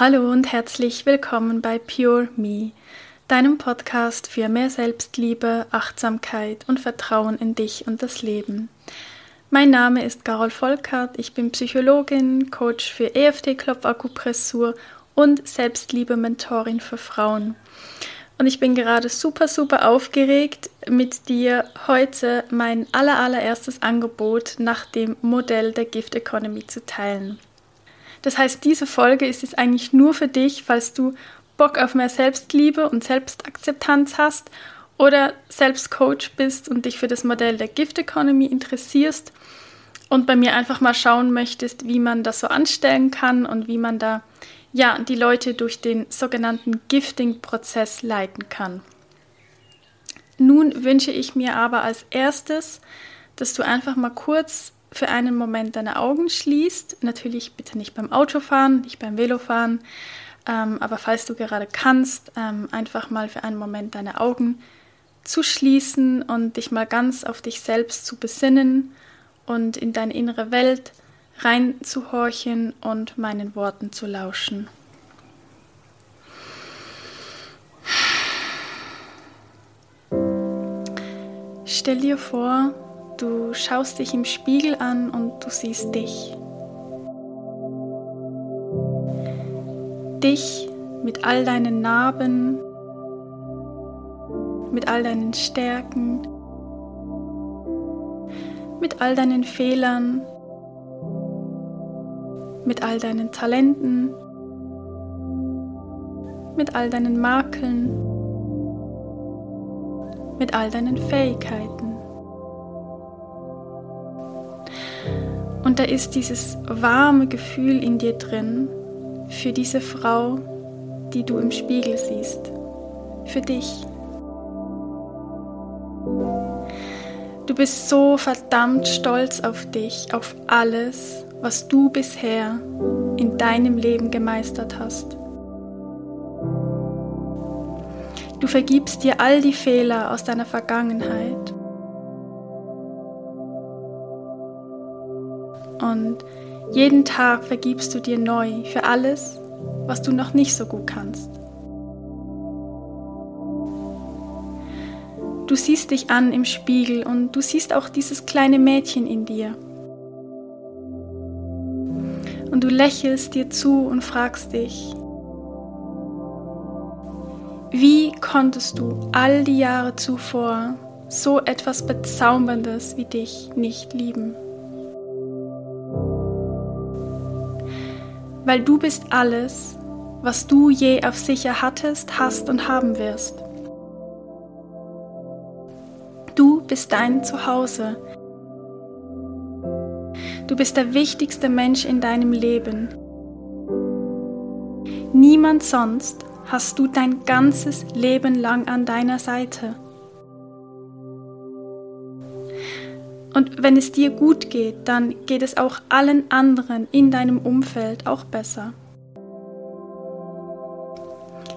Hallo und herzlich willkommen bei Pure Me, deinem Podcast für mehr Selbstliebe, Achtsamkeit und Vertrauen in dich und das Leben. Mein Name ist Carol Volkert, ich bin Psychologin, Coach für EFT-Klopfakupressur und Selbstliebe-Mentorin für Frauen. Und ich bin gerade super, super aufgeregt, mit dir heute mein allerallererstes Angebot nach dem Modell der Gift Economy zu teilen. Das heißt, diese Folge ist jetzt eigentlich nur für dich, falls du Bock auf mehr Selbstliebe und Selbstakzeptanz hast oder selbst Coach bist und dich für das Modell der Gift Economy interessierst und bei mir einfach mal schauen möchtest, wie man das so anstellen kann und wie man da ja die Leute durch den sogenannten Gifting-Prozess leiten kann. Nun wünsche ich mir aber als erstes, dass du einfach mal kurz für einen Moment deine Augen schließt. Natürlich bitte nicht beim Autofahren, nicht beim Velofahren, ähm, aber falls du gerade kannst, ähm, einfach mal für einen Moment deine Augen zu schließen und dich mal ganz auf dich selbst zu besinnen und in deine innere Welt reinzuhorchen und meinen Worten zu lauschen. Stell dir vor, Du schaust dich im Spiegel an und du siehst dich. Dich mit all deinen Narben, mit all deinen Stärken, mit all deinen Fehlern, mit all deinen Talenten, mit all deinen Makeln, mit all deinen Fähigkeiten. Und da ist dieses warme Gefühl in dir drin für diese Frau, die du im Spiegel siehst. Für dich. Du bist so verdammt stolz auf dich, auf alles, was du bisher in deinem Leben gemeistert hast. Du vergibst dir all die Fehler aus deiner Vergangenheit Und jeden Tag vergibst du dir neu für alles, was du noch nicht so gut kannst. Du siehst dich an im Spiegel und du siehst auch dieses kleine Mädchen in dir. Und du lächelst dir zu und fragst dich, wie konntest du all die Jahre zuvor so etwas Bezauberndes wie dich nicht lieben? Weil du bist alles, was du je auf sicher hattest, hast und haben wirst. Du bist dein Zuhause. Du bist der wichtigste Mensch in deinem Leben. Niemand sonst hast du dein ganzes Leben lang an deiner Seite. Und wenn es dir gut geht, dann geht es auch allen anderen in deinem Umfeld auch besser.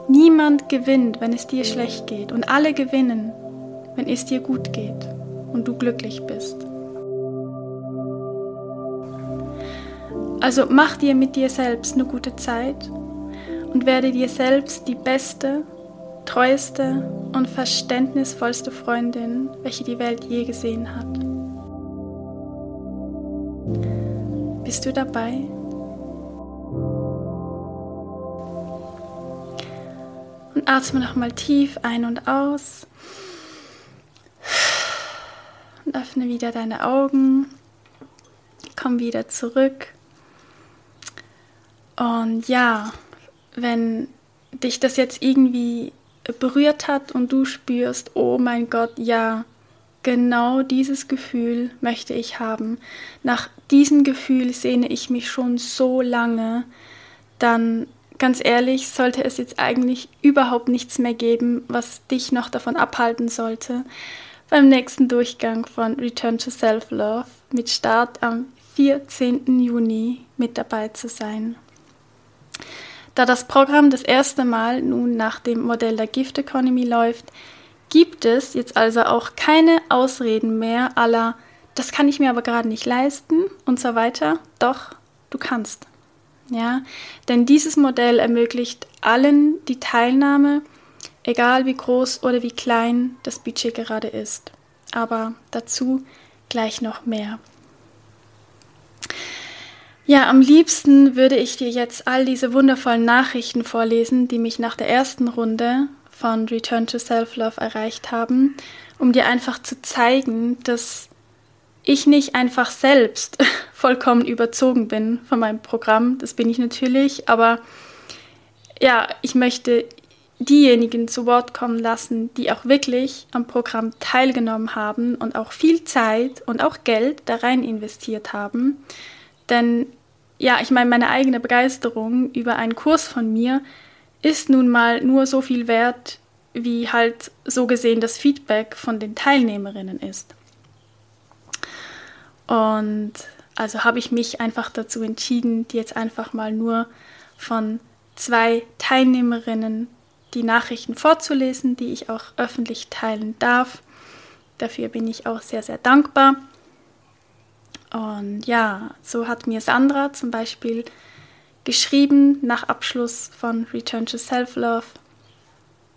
Niemand gewinnt, wenn es dir schlecht geht. Und alle gewinnen, wenn es dir gut geht und du glücklich bist. Also mach dir mit dir selbst eine gute Zeit und werde dir selbst die beste, treueste und verständnisvollste Freundin, welche die Welt je gesehen hat. Bist du dabei? Und atme nochmal tief ein und aus. Und öffne wieder deine Augen. Komm wieder zurück. Und ja, wenn dich das jetzt irgendwie berührt hat und du spürst, oh mein Gott, ja, Genau dieses Gefühl möchte ich haben. Nach diesem Gefühl sehne ich mich schon so lange. Dann, ganz ehrlich, sollte es jetzt eigentlich überhaupt nichts mehr geben, was dich noch davon abhalten sollte, beim nächsten Durchgang von Return to Self-Love mit Start am 14. Juni mit dabei zu sein. Da das Programm das erste Mal nun nach dem Modell der Gift Economy läuft, gibt es jetzt also auch keine Ausreden mehr aller, das kann ich mir aber gerade nicht leisten und so weiter. Doch, du kannst. Ja, denn dieses Modell ermöglicht allen die Teilnahme, egal wie groß oder wie klein das Budget gerade ist. Aber dazu gleich noch mehr. Ja, am liebsten würde ich dir jetzt all diese wundervollen Nachrichten vorlesen, die mich nach der ersten Runde von Return to Self-Love erreicht haben, um dir einfach zu zeigen, dass ich nicht einfach selbst vollkommen überzogen bin von meinem Programm. Das bin ich natürlich, aber ja, ich möchte diejenigen zu Wort kommen lassen, die auch wirklich am Programm teilgenommen haben und auch viel Zeit und auch Geld da rein investiert haben. Denn ja, ich meine, meine eigene Begeisterung über einen Kurs von mir ist nun mal nur so viel wert, wie halt so gesehen das Feedback von den Teilnehmerinnen ist. Und also habe ich mich einfach dazu entschieden, die jetzt einfach mal nur von zwei Teilnehmerinnen die Nachrichten vorzulesen, die ich auch öffentlich teilen darf. Dafür bin ich auch sehr, sehr dankbar. Und ja, so hat mir Sandra zum Beispiel geschrieben nach Abschluss von Return to Self-Love.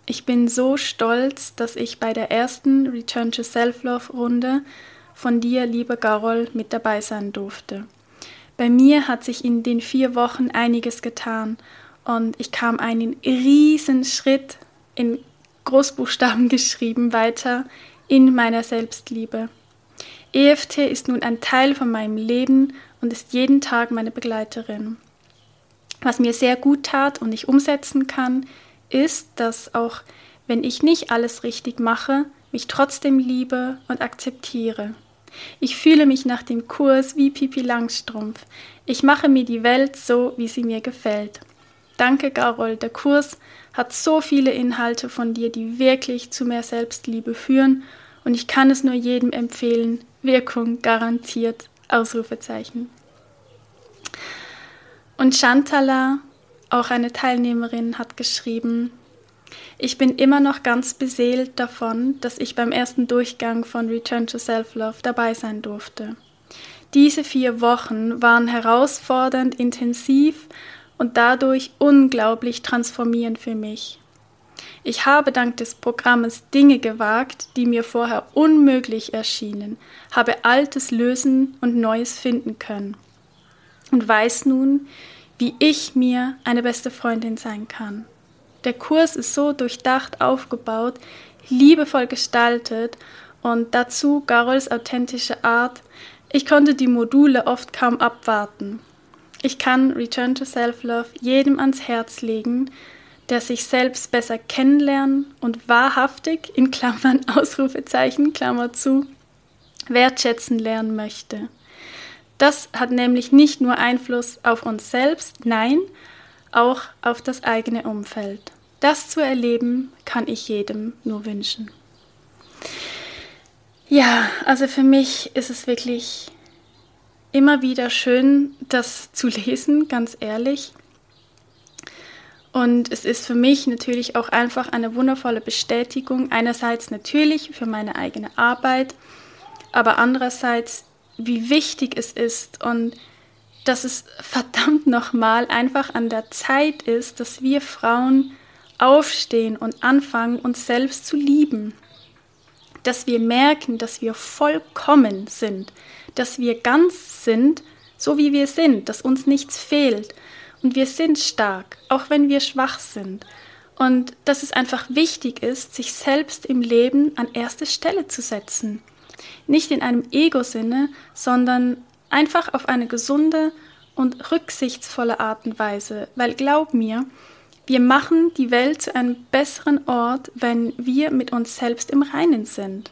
Ich bin so stolz, dass ich bei der ersten Return to Self-Love-Runde von dir, liebe Garol, mit dabei sein durfte. Bei mir hat sich in den vier Wochen einiges getan und ich kam einen riesen Schritt in Großbuchstaben geschrieben weiter in meiner Selbstliebe. EFT ist nun ein Teil von meinem Leben und ist jeden Tag meine Begleiterin. Was mir sehr gut tat und ich umsetzen kann, ist, dass auch wenn ich nicht alles richtig mache, mich trotzdem liebe und akzeptiere. Ich fühle mich nach dem Kurs wie Pipi Langstrumpf. Ich mache mir die Welt so, wie sie mir gefällt. Danke, Garol. Der Kurs hat so viele Inhalte von dir, die wirklich zu mehr Selbstliebe führen und ich kann es nur jedem empfehlen. Wirkung garantiert. Ausrufezeichen. Und Shantala, auch eine Teilnehmerin, hat geschrieben, ich bin immer noch ganz beseelt davon, dass ich beim ersten Durchgang von Return to Self-Love dabei sein durfte. Diese vier Wochen waren herausfordernd intensiv und dadurch unglaublich transformierend für mich. Ich habe dank des Programmes Dinge gewagt, die mir vorher unmöglich erschienen, habe Altes lösen und Neues finden können und weiß nun, wie ich mir eine beste Freundin sein kann. Der Kurs ist so durchdacht aufgebaut, liebevoll gestaltet und dazu Garols authentische Art. Ich konnte die Module oft kaum abwarten. Ich kann Return to Self-Love jedem ans Herz legen, der sich selbst besser kennenlernen und wahrhaftig, in Klammern Ausrufezeichen, Klammer zu, wertschätzen lernen möchte. Das hat nämlich nicht nur Einfluss auf uns selbst, nein, auch auf das eigene Umfeld. Das zu erleben, kann ich jedem nur wünschen. Ja, also für mich ist es wirklich immer wieder schön, das zu lesen, ganz ehrlich. Und es ist für mich natürlich auch einfach eine wundervolle Bestätigung, einerseits natürlich für meine eigene Arbeit, aber andererseits, wie wichtig es ist und dass es verdammt nochmal einfach an der Zeit ist, dass wir Frauen aufstehen und anfangen, uns selbst zu lieben. Dass wir merken, dass wir vollkommen sind, dass wir ganz sind, so wie wir sind, dass uns nichts fehlt. Und wir sind stark, auch wenn wir schwach sind. Und dass es einfach wichtig ist, sich selbst im Leben an erste Stelle zu setzen. Nicht in einem Ego-Sinne, sondern einfach auf eine gesunde und rücksichtsvolle Art und Weise. Weil glaub mir, wir machen die Welt zu einem besseren Ort, wenn wir mit uns selbst im Reinen sind.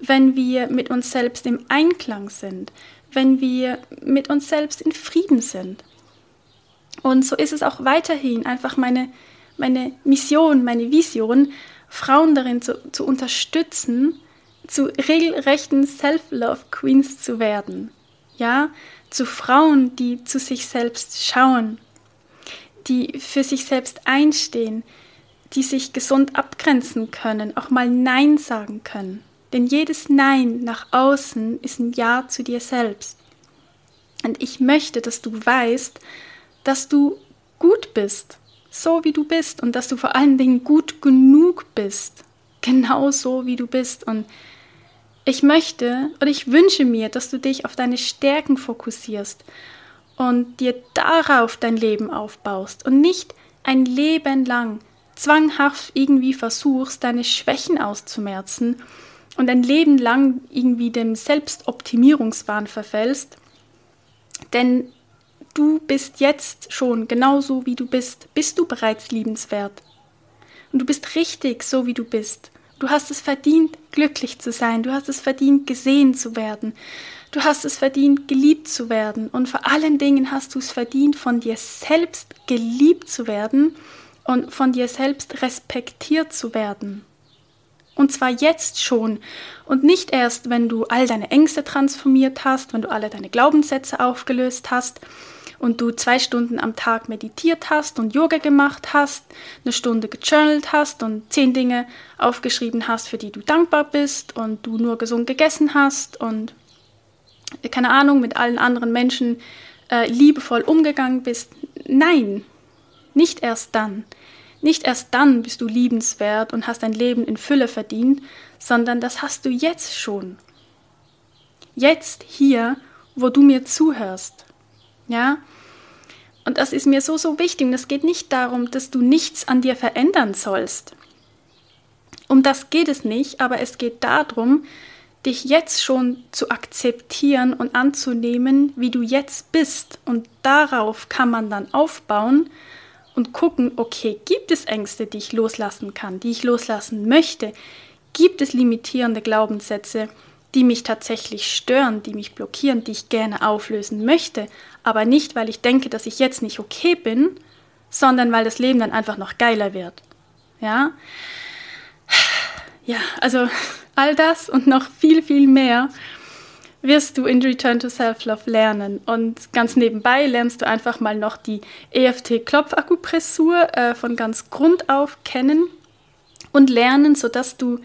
Wenn wir mit uns selbst im Einklang sind. Wenn wir mit uns selbst in Frieden sind. Und so ist es auch weiterhin einfach meine, meine Mission, meine Vision, Frauen darin zu, zu unterstützen, zu regelrechten Self-Love-Queens zu werden. Ja, zu Frauen, die zu sich selbst schauen, die für sich selbst einstehen, die sich gesund abgrenzen können, auch mal Nein sagen können. Denn jedes Nein nach außen ist ein Ja zu dir selbst. Und ich möchte, dass du weißt, dass du gut bist, so wie du bist und dass du vor allen Dingen gut genug bist, genau so wie du bist. Und ich möchte oder ich wünsche mir, dass du dich auf deine Stärken fokussierst und dir darauf dein Leben aufbaust und nicht ein Leben lang zwanghaft irgendwie versuchst, deine Schwächen auszumerzen und ein Leben lang irgendwie dem Selbstoptimierungswahn verfällst. Denn du bist jetzt schon genauso wie du bist, bist du bereits liebenswert. Und du bist richtig so wie du bist. Du hast es verdient, glücklich zu sein. Du hast es verdient, gesehen zu werden. Du hast es verdient, geliebt zu werden. Und vor allen Dingen hast du es verdient, von dir selbst geliebt zu werden und von dir selbst respektiert zu werden. Und zwar jetzt schon und nicht erst, wenn du all deine Ängste transformiert hast, wenn du alle deine Glaubenssätze aufgelöst hast und du zwei Stunden am Tag meditiert hast und Yoga gemacht hast, eine Stunde gejournalt hast und zehn Dinge aufgeschrieben hast, für die du dankbar bist und du nur gesund gegessen hast und keine Ahnung, mit allen anderen Menschen äh, liebevoll umgegangen bist. Nein, nicht erst dann. Nicht erst dann bist du liebenswert und hast dein Leben in Fülle verdient, sondern das hast du jetzt schon. Jetzt hier, wo du mir zuhörst. Ja? Und das ist mir so, so wichtig. Und es geht nicht darum, dass du nichts an dir verändern sollst. Um das geht es nicht, aber es geht darum, dich jetzt schon zu akzeptieren und anzunehmen, wie du jetzt bist. Und darauf kann man dann aufbauen und gucken, okay, gibt es Ängste, die ich loslassen kann, die ich loslassen möchte? Gibt es limitierende Glaubenssätze, die mich tatsächlich stören, die mich blockieren, die ich gerne auflösen möchte, aber nicht, weil ich denke, dass ich jetzt nicht okay bin, sondern weil das Leben dann einfach noch geiler wird. Ja? Ja, also all das und noch viel, viel mehr wirst du in Return to Self-Love lernen. Und ganz nebenbei lernst du einfach mal noch die EFT-Klopfakupressur äh, von ganz Grund auf kennen und lernen, sodass du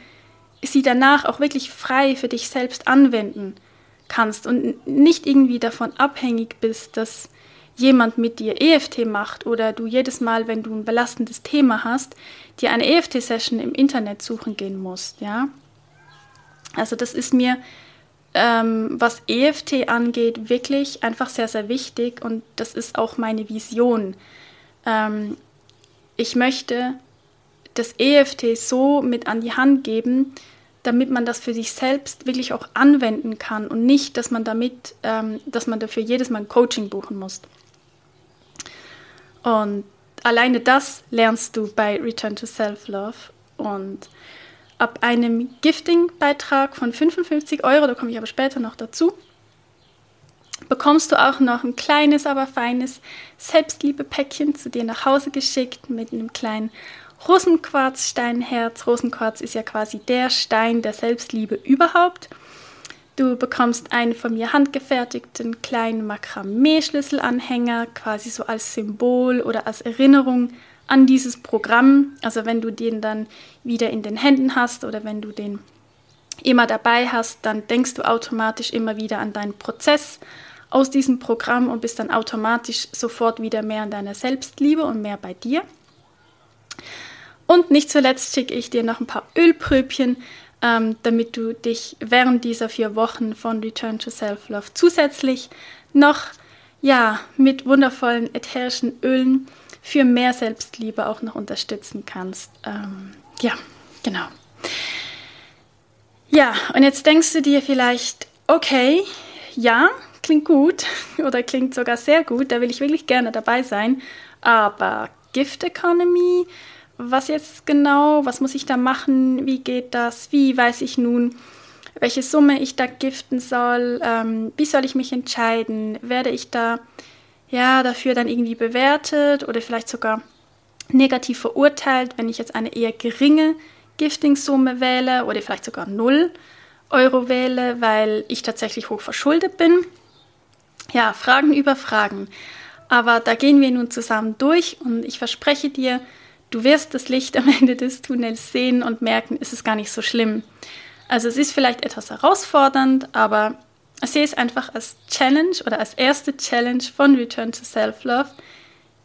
sie danach auch wirklich frei für dich selbst anwenden kannst und nicht irgendwie davon abhängig bist, dass jemand mit dir EFT macht oder du jedes Mal, wenn du ein belastendes Thema hast, dir eine EFT-Session im Internet suchen gehen musst, ja. Also das ist mir ähm, was EFT angeht, wirklich einfach sehr, sehr wichtig und das ist auch meine Vision. Ähm, ich möchte das EFT so mit an die Hand geben, damit man das für sich selbst wirklich auch anwenden kann und nicht, dass man damit, ähm, dass man dafür jedes Mal ein Coaching buchen muss. Und alleine das lernst du bei Return to Self-Love und ab einem Gifting-Beitrag von 55 Euro, da komme ich aber später noch dazu, bekommst du auch noch ein kleines, aber feines Selbstliebe-Päckchen zu dir nach Hause geschickt mit einem kleinen Rosenquarzsteinherz. Rosenquarz ist ja quasi der Stein der Selbstliebe überhaupt. Du bekommst einen von mir handgefertigten kleinen Makramee-Schlüsselanhänger, quasi so als Symbol oder als Erinnerung an dieses Programm. Also wenn du den dann wieder in den Händen hast oder wenn du den immer dabei hast, dann denkst du automatisch immer wieder an deinen Prozess aus diesem Programm und bist dann automatisch sofort wieder mehr an deiner Selbstliebe und mehr bei dir. Und nicht zuletzt schicke ich dir noch ein paar Ölpröbchen, ähm, damit du dich während dieser vier Wochen von Return to Self-Love zusätzlich noch ja, mit wundervollen ätherischen Ölen für mehr Selbstliebe auch noch unterstützen kannst. Ähm, ja, genau. Ja, und jetzt denkst du dir vielleicht, okay, ja, klingt gut oder klingt sogar sehr gut, da will ich wirklich gerne dabei sein, aber Gift Economy, was jetzt genau, was muss ich da machen, wie geht das, wie weiß ich nun, welche Summe ich da giften soll, ähm, wie soll ich mich entscheiden, werde ich da ja, dafür dann irgendwie bewertet oder vielleicht sogar negativ verurteilt, wenn ich jetzt eine eher geringe Giftingsumme wähle oder vielleicht sogar 0 Euro wähle, weil ich tatsächlich hoch verschuldet bin. Ja, Fragen über Fragen. Aber da gehen wir nun zusammen durch und ich verspreche dir, du wirst das Licht am Ende des Tunnels sehen und merken, es ist gar nicht so schlimm. Also es ist vielleicht etwas herausfordernd, aber ich sehe es einfach als Challenge oder als erste Challenge von Return to Self-Love,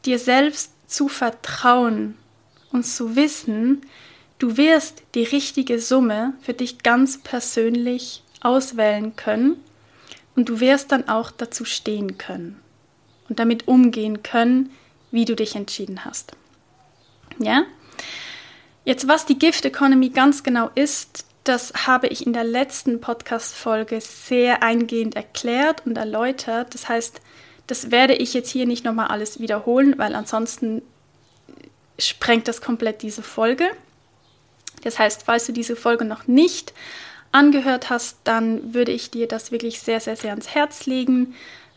dir selbst zu vertrauen und zu wissen, du wirst die richtige Summe für dich ganz persönlich auswählen können und du wirst dann auch dazu stehen können und damit umgehen können, wie du dich entschieden hast. Ja? Jetzt, was die Gift Economy ganz genau ist, das habe ich in der letzten Podcast-Folge sehr eingehend erklärt und erläutert. Das heißt, das werde ich jetzt hier nicht nochmal alles wiederholen, weil ansonsten sprengt das komplett diese Folge. Das heißt, falls du diese Folge noch nicht angehört hast, dann würde ich dir das wirklich sehr, sehr, sehr ans Herz legen,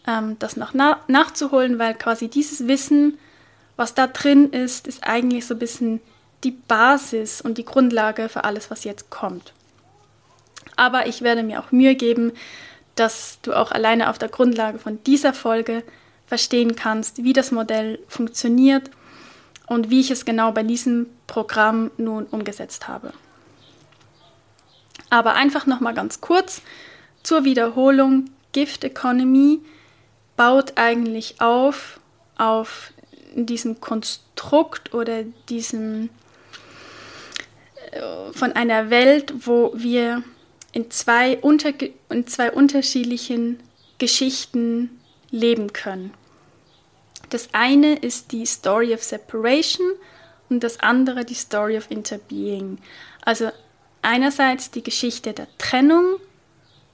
ähm, das noch na nachzuholen, weil quasi dieses Wissen, was da drin ist, ist eigentlich so ein bisschen die Basis und die Grundlage für alles, was jetzt kommt. Aber ich werde mir auch Mühe geben, dass du auch alleine auf der Grundlage von dieser Folge verstehen kannst, wie das Modell funktioniert und wie ich es genau bei diesem Programm nun umgesetzt habe. Aber einfach noch mal ganz kurz zur Wiederholung: Gift Economy baut eigentlich auf auf diesem Konstrukt oder diesem äh, von einer Welt, wo wir in zwei, unter, in zwei unterschiedlichen Geschichten leben können. Das eine ist die Story of Separation und das andere die Story of Interbeing. Also einerseits die Geschichte der Trennung,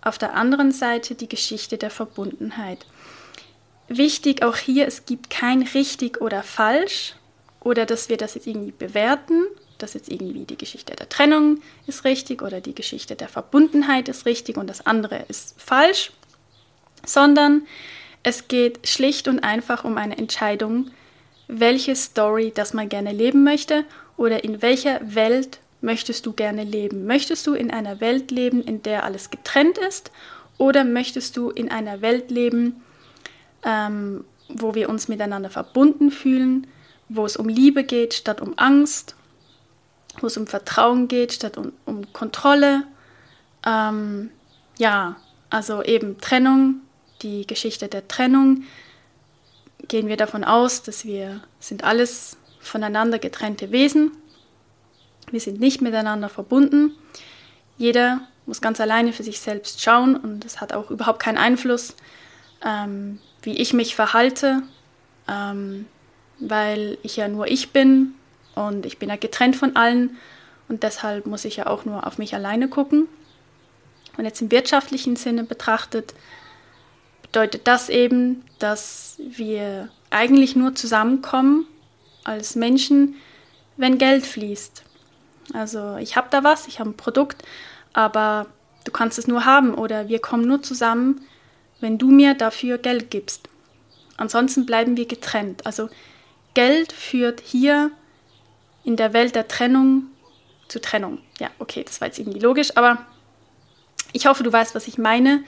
auf der anderen Seite die Geschichte der Verbundenheit. Wichtig auch hier, es gibt kein richtig oder falsch oder dass wir das jetzt irgendwie bewerten, dass jetzt irgendwie die Geschichte der Trennung ist richtig oder die Geschichte der Verbundenheit ist richtig und das andere ist falsch, sondern es geht schlicht und einfach um eine Entscheidung, welche Story das man gerne leben möchte oder in welcher Welt möchtest du gerne leben. Möchtest du in einer Welt leben, in der alles getrennt ist oder möchtest du in einer Welt leben, ähm, wo wir uns miteinander verbunden fühlen, wo es um Liebe geht statt um Angst wo es um Vertrauen geht statt um, um Kontrolle. Ähm, ja, also eben Trennung, die Geschichte der Trennung. Gehen wir davon aus, dass wir sind alles voneinander getrennte Wesen. Wir sind nicht miteinander verbunden. Jeder muss ganz alleine für sich selbst schauen und es hat auch überhaupt keinen Einfluss, ähm, wie ich mich verhalte, ähm, weil ich ja nur ich bin und ich bin ja getrennt von allen und deshalb muss ich ja auch nur auf mich alleine gucken. Und jetzt im wirtschaftlichen Sinne betrachtet, bedeutet das eben, dass wir eigentlich nur zusammenkommen als Menschen, wenn Geld fließt. Also ich habe da was, ich habe ein Produkt, aber du kannst es nur haben oder wir kommen nur zusammen, wenn du mir dafür Geld gibst. Ansonsten bleiben wir getrennt. Also Geld führt hier in der Welt der Trennung zu Trennung. Ja, okay, das war jetzt irgendwie logisch, aber ich hoffe, du weißt, was ich meine.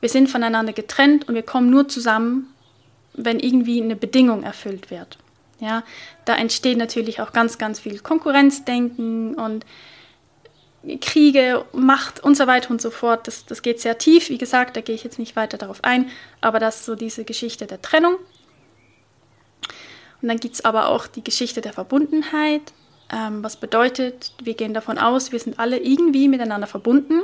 Wir sind voneinander getrennt und wir kommen nur zusammen, wenn irgendwie eine Bedingung erfüllt wird. Ja, da entsteht natürlich auch ganz, ganz viel Konkurrenzdenken und Kriege, Macht und so weiter und so fort. Das, das geht sehr tief. Wie gesagt, da gehe ich jetzt nicht weiter darauf ein, aber das ist so diese Geschichte der Trennung. Und dann gibt es aber auch die Geschichte der Verbundenheit, ähm, was bedeutet, wir gehen davon aus, wir sind alle irgendwie miteinander verbunden.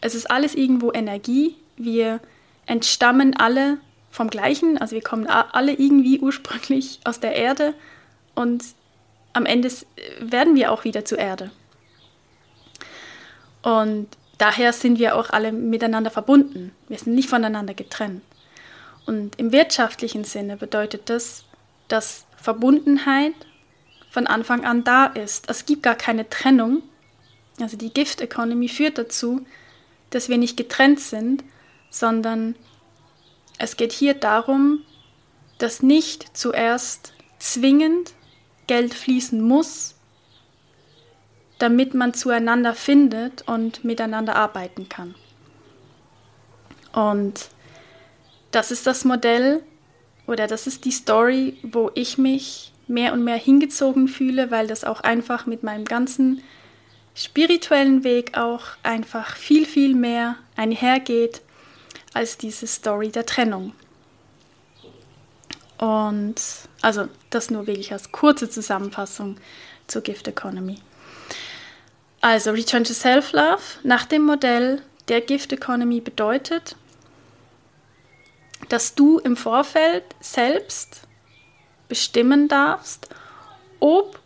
Es ist alles irgendwo Energie. Wir entstammen alle vom Gleichen, also wir kommen alle irgendwie ursprünglich aus der Erde und am Ende werden wir auch wieder zur Erde. Und daher sind wir auch alle miteinander verbunden. Wir sind nicht voneinander getrennt. Und im wirtschaftlichen Sinne bedeutet das, dass Verbundenheit von Anfang an da ist. Es gibt gar keine Trennung. Also die Gift Economy führt dazu, dass wir nicht getrennt sind, sondern es geht hier darum, dass nicht zuerst zwingend Geld fließen muss, damit man zueinander findet und miteinander arbeiten kann. Und das ist das Modell, oder das ist die Story, wo ich mich mehr und mehr hingezogen fühle, weil das auch einfach mit meinem ganzen spirituellen Weg auch einfach viel, viel mehr einhergeht als diese Story der Trennung. Und also das nur wirklich als kurze Zusammenfassung zur Gift Economy. Also Return to Self-Love nach dem Modell der Gift Economy bedeutet, dass du im Vorfeld selbst bestimmen darfst, ob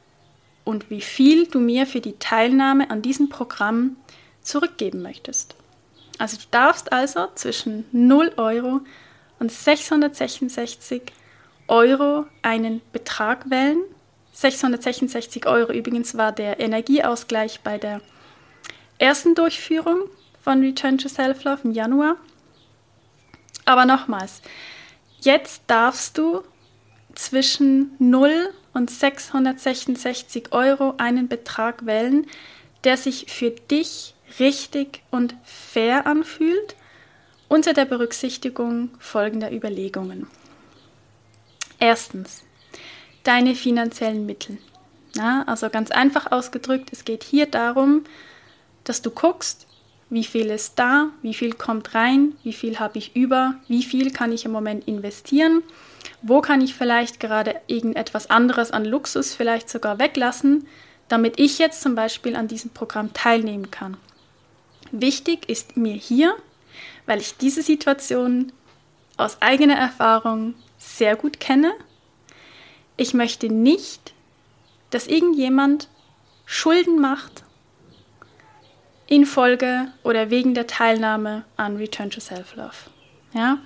und wie viel du mir für die Teilnahme an diesem Programm zurückgeben möchtest. Also du darfst also zwischen 0 Euro und 666 Euro einen Betrag wählen. 666 Euro übrigens war der Energieausgleich bei der ersten Durchführung von Return to Self-Love im Januar. Aber nochmals, jetzt darfst du zwischen 0 und 666 Euro einen Betrag wählen, der sich für dich richtig und fair anfühlt, unter der Berücksichtigung folgender Überlegungen. Erstens, deine finanziellen Mittel. Ja, also ganz einfach ausgedrückt, es geht hier darum, dass du guckst, wie viel ist da, wie viel kommt rein, wie viel habe ich über, wie viel kann ich im Moment investieren, wo kann ich vielleicht gerade irgendetwas anderes an Luxus vielleicht sogar weglassen, damit ich jetzt zum Beispiel an diesem Programm teilnehmen kann. Wichtig ist mir hier, weil ich diese Situation aus eigener Erfahrung sehr gut kenne. Ich möchte nicht, dass irgendjemand Schulden macht infolge oder wegen der Teilnahme an Return to Self-Love. Ja?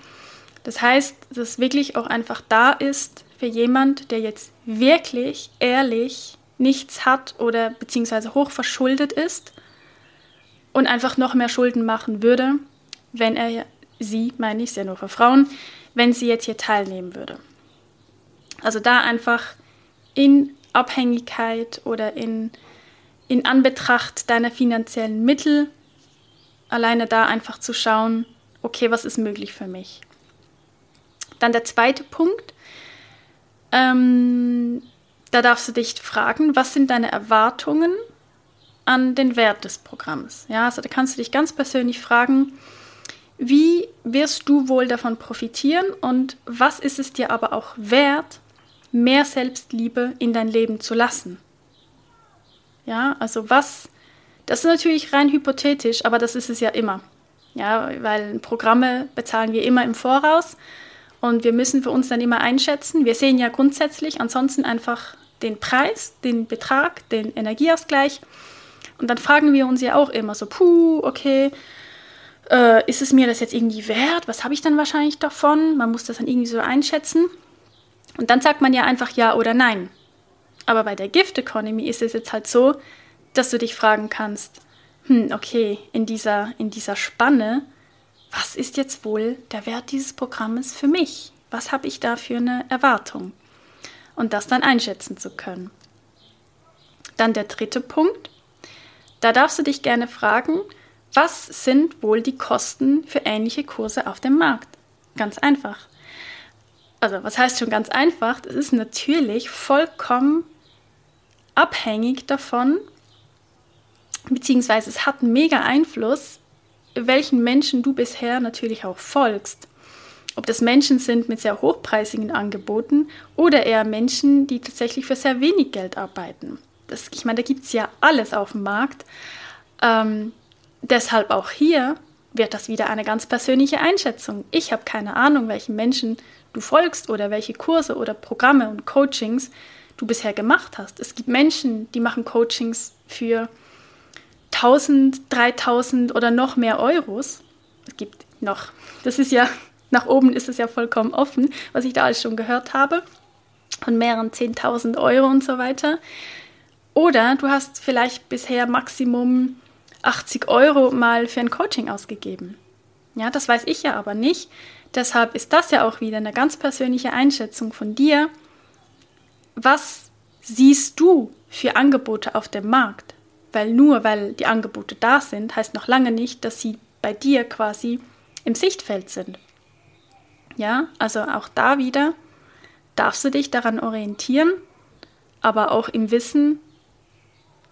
Das heißt, dass es wirklich auch einfach da ist für jemand, der jetzt wirklich ehrlich nichts hat oder beziehungsweise hoch verschuldet ist und einfach noch mehr Schulden machen würde, wenn er sie, meine ich, sehr nur für Frauen, wenn sie jetzt hier teilnehmen würde. Also da einfach in Abhängigkeit oder in in Anbetracht deiner finanziellen Mittel alleine da einfach zu schauen, okay, was ist möglich für mich. Dann der zweite Punkt, ähm, da darfst du dich fragen, was sind deine Erwartungen an den Wert des Programms? Ja, also da kannst du dich ganz persönlich fragen, wie wirst du wohl davon profitieren und was ist es dir aber auch wert, mehr Selbstliebe in dein Leben zu lassen? Ja, also was, das ist natürlich rein hypothetisch, aber das ist es ja immer. Ja, weil Programme bezahlen wir immer im Voraus und wir müssen für uns dann immer einschätzen. Wir sehen ja grundsätzlich ansonsten einfach den Preis, den Betrag, den Energieausgleich. Und dann fragen wir uns ja auch immer so, puh, okay, äh, ist es mir das jetzt irgendwie wert? Was habe ich dann wahrscheinlich davon? Man muss das dann irgendwie so einschätzen. Und dann sagt man ja einfach ja oder nein. Aber bei der Gift Economy ist es jetzt halt so, dass du dich fragen kannst, hm, okay, in dieser, in dieser Spanne, was ist jetzt wohl der Wert dieses Programmes für mich? Was habe ich da für eine Erwartung? Und das dann einschätzen zu können. Dann der dritte Punkt. Da darfst du dich gerne fragen, was sind wohl die Kosten für ähnliche Kurse auf dem Markt? Ganz einfach. Also, was heißt schon ganz einfach? Es ist natürlich vollkommen abhängig davon, beziehungsweise es hat einen mega Einfluss, welchen Menschen du bisher natürlich auch folgst. Ob das Menschen sind mit sehr hochpreisigen Angeboten oder eher Menschen, die tatsächlich für sehr wenig Geld arbeiten. Das, ich meine, da gibt es ja alles auf dem Markt. Ähm, deshalb auch hier wird das wieder eine ganz persönliche Einschätzung. Ich habe keine Ahnung, welchen Menschen du folgst oder welche Kurse oder Programme und Coachings du bisher gemacht hast. Es gibt Menschen, die machen Coachings für 1000, 3000 oder noch mehr Euros. Es gibt noch, das ist ja, nach oben ist es ja vollkommen offen, was ich da alles schon gehört habe, von mehreren 10.000 Euro und so weiter. Oder du hast vielleicht bisher Maximum 80 Euro mal für ein Coaching ausgegeben. Ja, das weiß ich ja aber nicht. Deshalb ist das ja auch wieder eine ganz persönliche Einschätzung von dir, was siehst du für Angebote auf dem Markt? Weil nur weil die Angebote da sind, heißt noch lange nicht, dass sie bei dir quasi im Sichtfeld sind. Ja, also auch da wieder darfst du dich daran orientieren, aber auch im Wissen,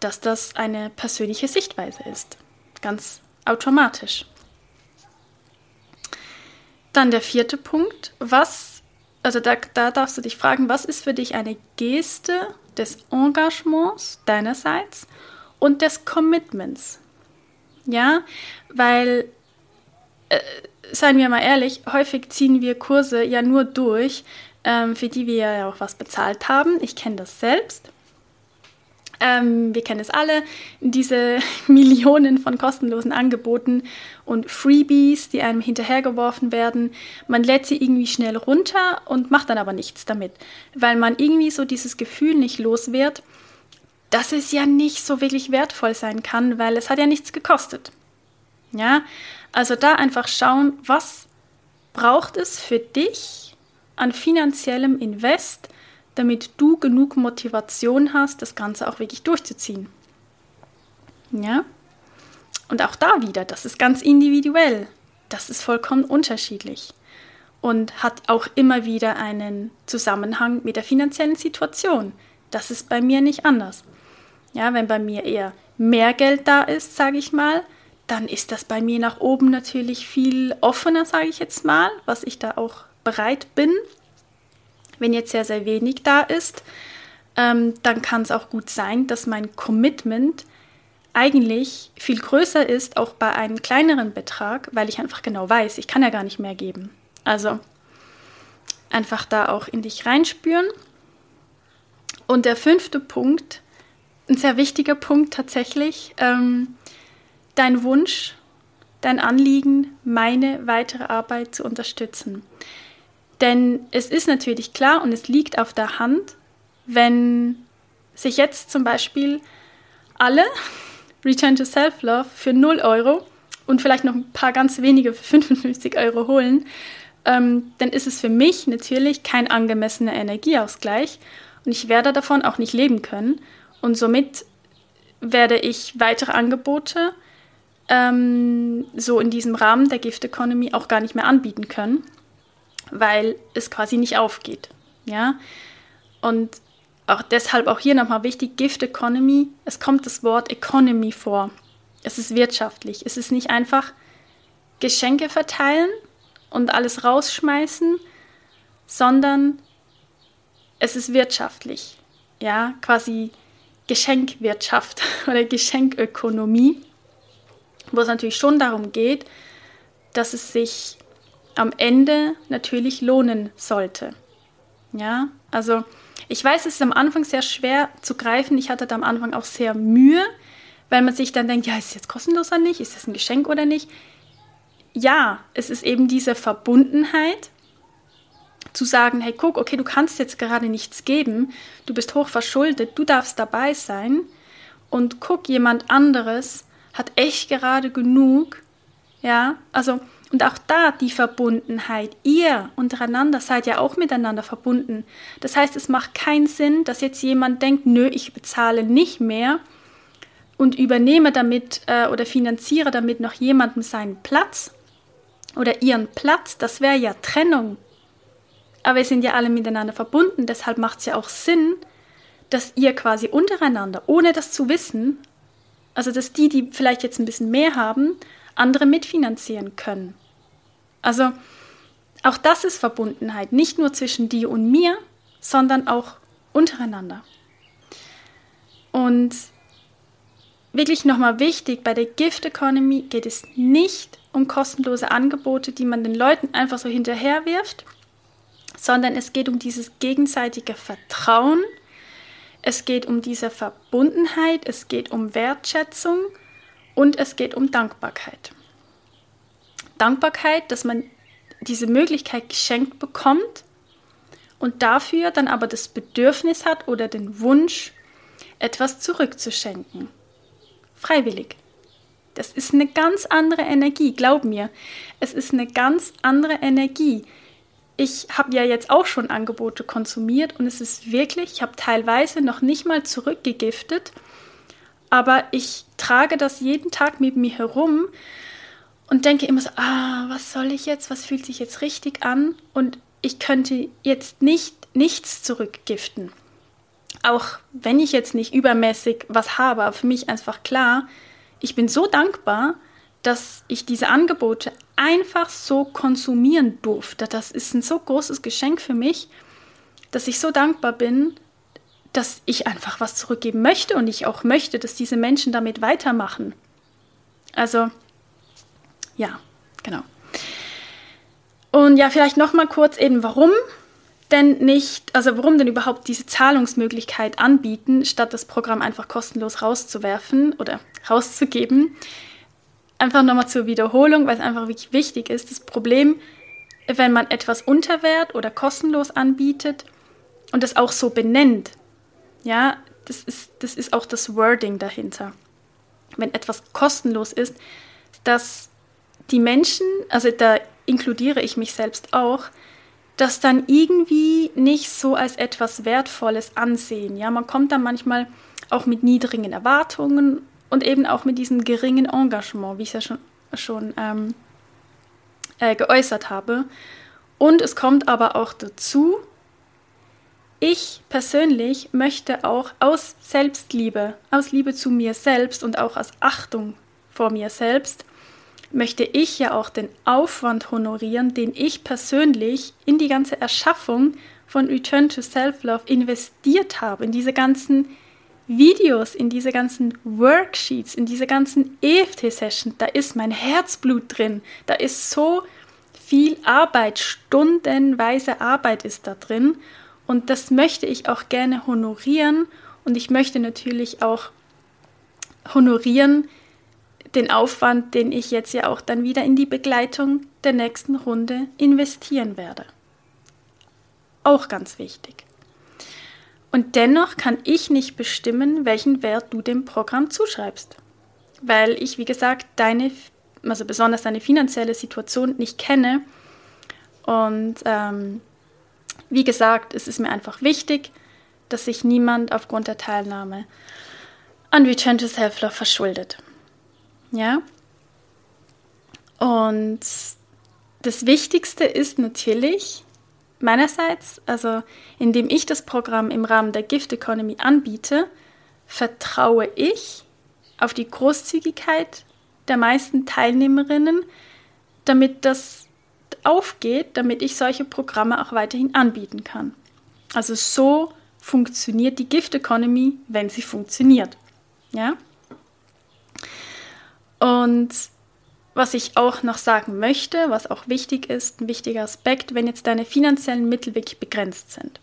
dass das eine persönliche Sichtweise ist. Ganz automatisch. Dann der vierte Punkt. Was also da, da darfst du dich fragen, was ist für dich eine Geste des Engagements deinerseits und des Commitments? Ja, weil, äh, seien wir mal ehrlich, häufig ziehen wir Kurse ja nur durch, ähm, für die wir ja auch was bezahlt haben. Ich kenne das selbst. Ähm, wir kennen es alle, diese Millionen von kostenlosen Angeboten und Freebies, die einem hinterhergeworfen werden. Man lädt sie irgendwie schnell runter und macht dann aber nichts damit, weil man irgendwie so dieses Gefühl nicht los wird, dass es ja nicht so wirklich wertvoll sein kann, weil es hat ja nichts gekostet. Ja, also da einfach schauen, was braucht es für dich an finanziellem Invest, damit du genug Motivation hast, das Ganze auch wirklich durchzuziehen. Ja? Und auch da wieder, das ist ganz individuell. Das ist vollkommen unterschiedlich und hat auch immer wieder einen Zusammenhang mit der finanziellen Situation. Das ist bei mir nicht anders. Ja, wenn bei mir eher mehr Geld da ist, sage ich mal, dann ist das bei mir nach oben natürlich viel offener, sage ich jetzt mal, was ich da auch bereit bin wenn jetzt sehr, sehr wenig da ist, ähm, dann kann es auch gut sein, dass mein Commitment eigentlich viel größer ist, auch bei einem kleineren Betrag, weil ich einfach genau weiß, ich kann ja gar nicht mehr geben. Also einfach da auch in dich reinspüren. Und der fünfte Punkt, ein sehr wichtiger Punkt tatsächlich, ähm, dein Wunsch, dein Anliegen, meine weitere Arbeit zu unterstützen. Denn es ist natürlich klar und es liegt auf der Hand, wenn sich jetzt zum Beispiel alle Return to Self-Love für 0 Euro und vielleicht noch ein paar ganz wenige für 55 Euro holen, ähm, dann ist es für mich natürlich kein angemessener Energieausgleich und ich werde davon auch nicht leben können. Und somit werde ich weitere Angebote ähm, so in diesem Rahmen der Gift Economy auch gar nicht mehr anbieten können weil es quasi nicht aufgeht. Ja? Und auch deshalb auch hier nochmal wichtig, Gift Economy, es kommt das Wort Economy vor. Es ist wirtschaftlich. Es ist nicht einfach Geschenke verteilen und alles rausschmeißen, sondern es ist wirtschaftlich. Ja, quasi Geschenkwirtschaft oder Geschenkökonomie, wo es natürlich schon darum geht, dass es sich am Ende natürlich lohnen sollte. Ja, also ich weiß, es ist am Anfang sehr schwer zu greifen. Ich hatte da am Anfang auch sehr Mühe, weil man sich dann denkt, ja, ist es jetzt kostenlos oder nicht? Ist das ein Geschenk oder nicht? Ja, es ist eben diese Verbundenheit, zu sagen, hey, guck, okay, du kannst jetzt gerade nichts geben, du bist hoch verschuldet, du darfst dabei sein und guck, jemand anderes hat echt gerade genug, ja, also und auch da die Verbundenheit. Ihr untereinander seid ja auch miteinander verbunden. Das heißt, es macht keinen Sinn, dass jetzt jemand denkt, nö, ich bezahle nicht mehr und übernehme damit äh, oder finanziere damit noch jemandem seinen Platz oder ihren Platz. Das wäre ja Trennung. Aber wir sind ja alle miteinander verbunden. Deshalb macht es ja auch Sinn, dass ihr quasi untereinander, ohne das zu wissen, also dass die, die vielleicht jetzt ein bisschen mehr haben, andere mitfinanzieren können. Also auch das ist Verbundenheit, nicht nur zwischen dir und mir, sondern auch untereinander. Und wirklich nochmal wichtig, bei der Gift Economy geht es nicht um kostenlose Angebote, die man den Leuten einfach so hinterherwirft, sondern es geht um dieses gegenseitige Vertrauen, es geht um diese Verbundenheit, es geht um Wertschätzung und es geht um Dankbarkeit. Dankbarkeit, dass man diese Möglichkeit geschenkt bekommt und dafür dann aber das Bedürfnis hat oder den Wunsch, etwas zurückzuschenken. Freiwillig. Das ist eine ganz andere Energie, glaub mir. Es ist eine ganz andere Energie. Ich habe ja jetzt auch schon Angebote konsumiert und es ist wirklich, ich habe teilweise noch nicht mal zurückgegiftet, aber ich trage das jeden Tag mit mir herum und denke immer so, ah, was soll ich jetzt? Was fühlt sich jetzt richtig an? Und ich könnte jetzt nicht nichts zurückgiften. Auch wenn ich jetzt nicht übermäßig was habe, für mich einfach klar, ich bin so dankbar, dass ich diese Angebote einfach so konsumieren durfte. Das ist ein so großes Geschenk für mich, dass ich so dankbar bin, dass ich einfach was zurückgeben möchte und ich auch möchte, dass diese Menschen damit weitermachen. Also, ja, genau. Und ja, vielleicht noch mal kurz eben, warum denn nicht, also warum denn überhaupt diese Zahlungsmöglichkeit anbieten, statt das Programm einfach kostenlos rauszuwerfen oder rauszugeben. Einfach nochmal zur Wiederholung, weil es einfach wirklich wichtig ist. Das Problem, wenn man etwas unter oder kostenlos anbietet und das auch so benennt, ja, das ist, das ist auch das Wording dahinter. Wenn etwas kostenlos ist, dass die Menschen, also da inkludiere ich mich selbst auch, das dann irgendwie nicht so als etwas Wertvolles ansehen. Ja, man kommt dann manchmal auch mit niedrigen Erwartungen und eben auch mit diesem geringen Engagement, wie ich es ja schon, schon ähm, äh, geäußert habe. Und es kommt aber auch dazu, ich persönlich möchte auch aus Selbstliebe, aus Liebe zu mir selbst und auch aus Achtung vor mir selbst, möchte ich ja auch den Aufwand honorieren, den ich persönlich in die ganze Erschaffung von Return to Self-Love investiert habe, in diese ganzen Videos, in diese ganzen Worksheets, in diese ganzen EFT-Sessions. Da ist mein Herzblut drin, da ist so viel Arbeit, stundenweise Arbeit ist da drin. Und das möchte ich auch gerne honorieren. Und ich möchte natürlich auch honorieren den Aufwand, den ich jetzt ja auch dann wieder in die Begleitung der nächsten Runde investieren werde. Auch ganz wichtig. Und dennoch kann ich nicht bestimmen, welchen Wert du dem Programm zuschreibst. Weil ich, wie gesagt, deine, also besonders deine finanzielle Situation nicht kenne. Und ähm, wie gesagt, es ist mir einfach wichtig, dass sich niemand aufgrund der Teilnahme an Return to Self-Love verschuldet. Ja? Und das Wichtigste ist natürlich meinerseits, also indem ich das Programm im Rahmen der Gift Economy anbiete, vertraue ich auf die Großzügigkeit der meisten Teilnehmerinnen, damit das aufgeht, damit ich solche Programme auch weiterhin anbieten kann. Also so funktioniert die Gift Economy, wenn sie funktioniert. Ja? Und was ich auch noch sagen möchte, was auch wichtig ist, ein wichtiger Aspekt, wenn jetzt deine finanziellen Mittel wirklich begrenzt sind,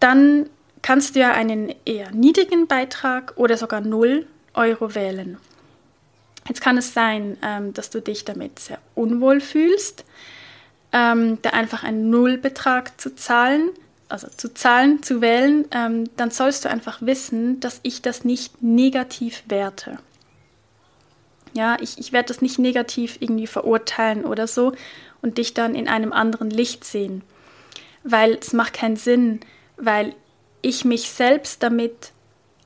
dann kannst du ja einen eher niedrigen Beitrag oder sogar 0 Euro wählen. Jetzt kann es sein, ähm, dass du dich damit sehr unwohl fühlst, ähm, da einfach einen Nullbetrag zu zahlen, also zu zahlen, zu wählen, ähm, dann sollst du einfach wissen, dass ich das nicht negativ werte. Ja, ich, ich werde das nicht negativ irgendwie verurteilen oder so und dich dann in einem anderen Licht sehen. Weil es macht keinen Sinn, weil ich mich selbst damit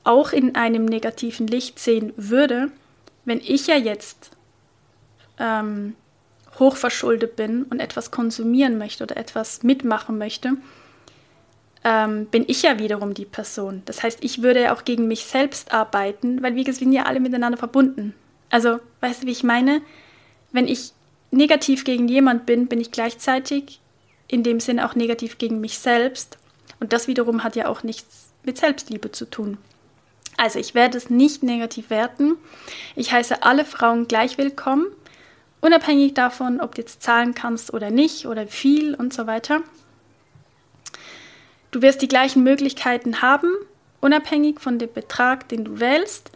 auch in einem negativen Licht sehen würde, wenn ich ja jetzt ähm, hochverschuldet bin und etwas konsumieren möchte oder etwas mitmachen möchte, ähm, bin ich ja wiederum die Person. Das heißt, ich würde ja auch gegen mich selbst arbeiten, weil wir sind ja alle miteinander verbunden. Also, weißt du, wie ich meine? Wenn ich negativ gegen jemand bin, bin ich gleichzeitig in dem Sinne auch negativ gegen mich selbst. Und das wiederum hat ja auch nichts mit Selbstliebe zu tun. Also ich werde es nicht negativ werten. Ich heiße alle Frauen gleich willkommen, unabhängig davon, ob du jetzt zahlen kannst oder nicht oder viel und so weiter. Du wirst die gleichen Möglichkeiten haben, unabhängig von dem Betrag, den du wählst.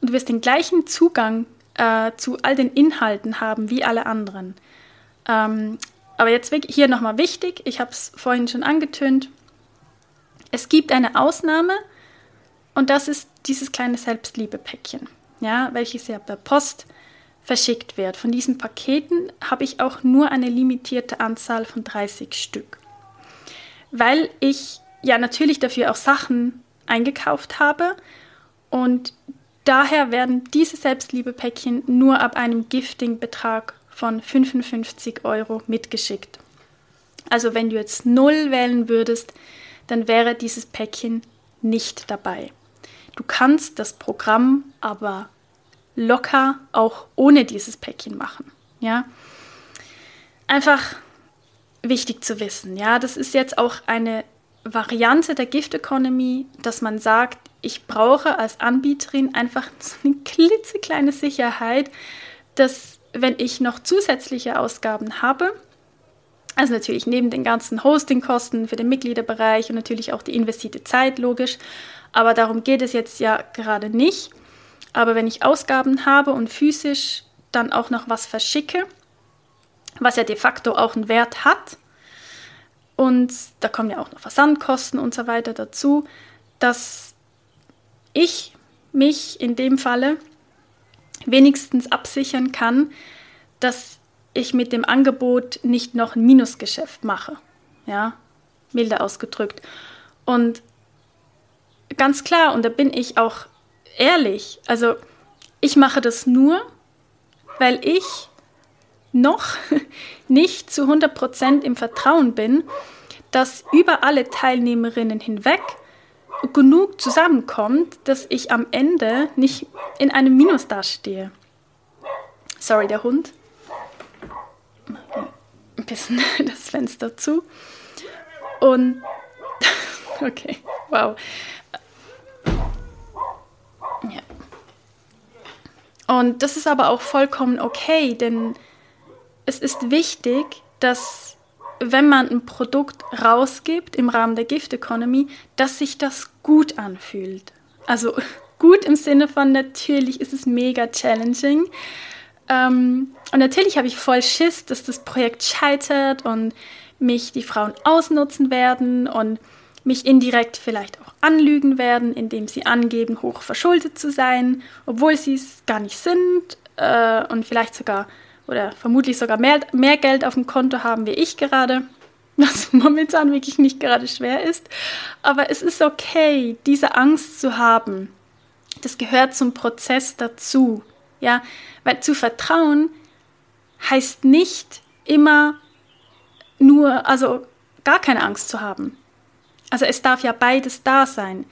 Und du wirst den gleichen Zugang äh, zu all den Inhalten haben wie alle anderen. Ähm, aber jetzt hier nochmal wichtig, ich habe es vorhin schon angetönt, es gibt eine Ausnahme und das ist dieses kleine Selbstliebe-Päckchen, ja, welches ja per Post verschickt wird. Von diesen Paketen habe ich auch nur eine limitierte Anzahl von 30 Stück. Weil ich ja natürlich dafür auch Sachen eingekauft habe und daher werden diese Selbstliebe-Päckchen nur ab einem Gifting-Betrag von 55 Euro mitgeschickt. Also wenn du jetzt 0 wählen würdest, dann wäre dieses Päckchen nicht dabei. Du kannst das Programm aber locker auch ohne dieses Päckchen machen. Ja, einfach wichtig zu wissen. Ja, das ist jetzt auch eine Variante der Gift Economy, dass man sagt, ich brauche als Anbieterin einfach so eine klitzekleine Sicherheit, dass wenn ich noch zusätzliche Ausgaben habe, also natürlich neben den ganzen Hostingkosten für den Mitgliederbereich und natürlich auch die investierte Zeit, logisch, aber darum geht es jetzt ja gerade nicht. Aber wenn ich Ausgaben habe und physisch dann auch noch was verschicke, was ja de facto auch einen Wert hat, und da kommen ja auch noch Versandkosten und so weiter dazu, dass ich mich in dem Falle wenigstens absichern kann, dass ich mit dem Angebot nicht noch ein Minusgeschäft mache. Ja, milde ausgedrückt. Und ganz klar, und da bin ich auch ehrlich, also ich mache das nur, weil ich noch nicht zu 100% im Vertrauen bin, dass über alle Teilnehmerinnen hinweg genug zusammenkommt, dass ich am Ende nicht in einem Minus dastehe. Sorry, der Hund. Ein bisschen das Fenster zu. Und okay, wow. Ja. Und das ist aber auch vollkommen okay, denn es ist wichtig, dass wenn man ein Produkt rausgibt im Rahmen der Gift Economy, dass sich das gut anfühlt. Also gut im Sinne von natürlich ist es mega challenging. Ähm, und natürlich habe ich voll Schiss, dass das Projekt scheitert und mich die Frauen ausnutzen werden und mich indirekt vielleicht auch anlügen werden, indem sie angeben, hoch verschuldet zu sein, obwohl sie es gar nicht sind äh, und vielleicht sogar oder vermutlich sogar mehr, mehr Geld auf dem Konto haben wie ich gerade, was momentan wirklich nicht gerade schwer ist. Aber es ist okay, diese Angst zu haben. Das gehört zum Prozess dazu. Ja, weil zu vertrauen heißt nicht immer nur, also gar keine Angst zu haben. Also es darf ja beides da sein.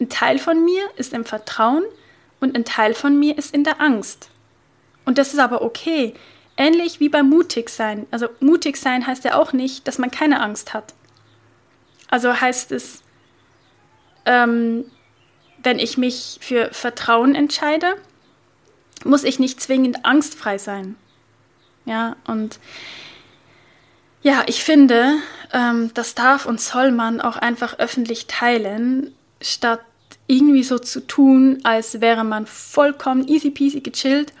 Ein Teil von mir ist im Vertrauen und ein Teil von mir ist in der Angst. Und das ist aber okay. Ähnlich wie beim mutig sein. Also mutig sein heißt ja auch nicht, dass man keine Angst hat. Also heißt es, ähm, wenn ich mich für Vertrauen entscheide, muss ich nicht zwingend angstfrei sein. Ja, und ja, ich finde, ähm, das darf und soll man auch einfach öffentlich teilen, statt irgendwie so zu tun, als wäre man vollkommen easy peasy gechillt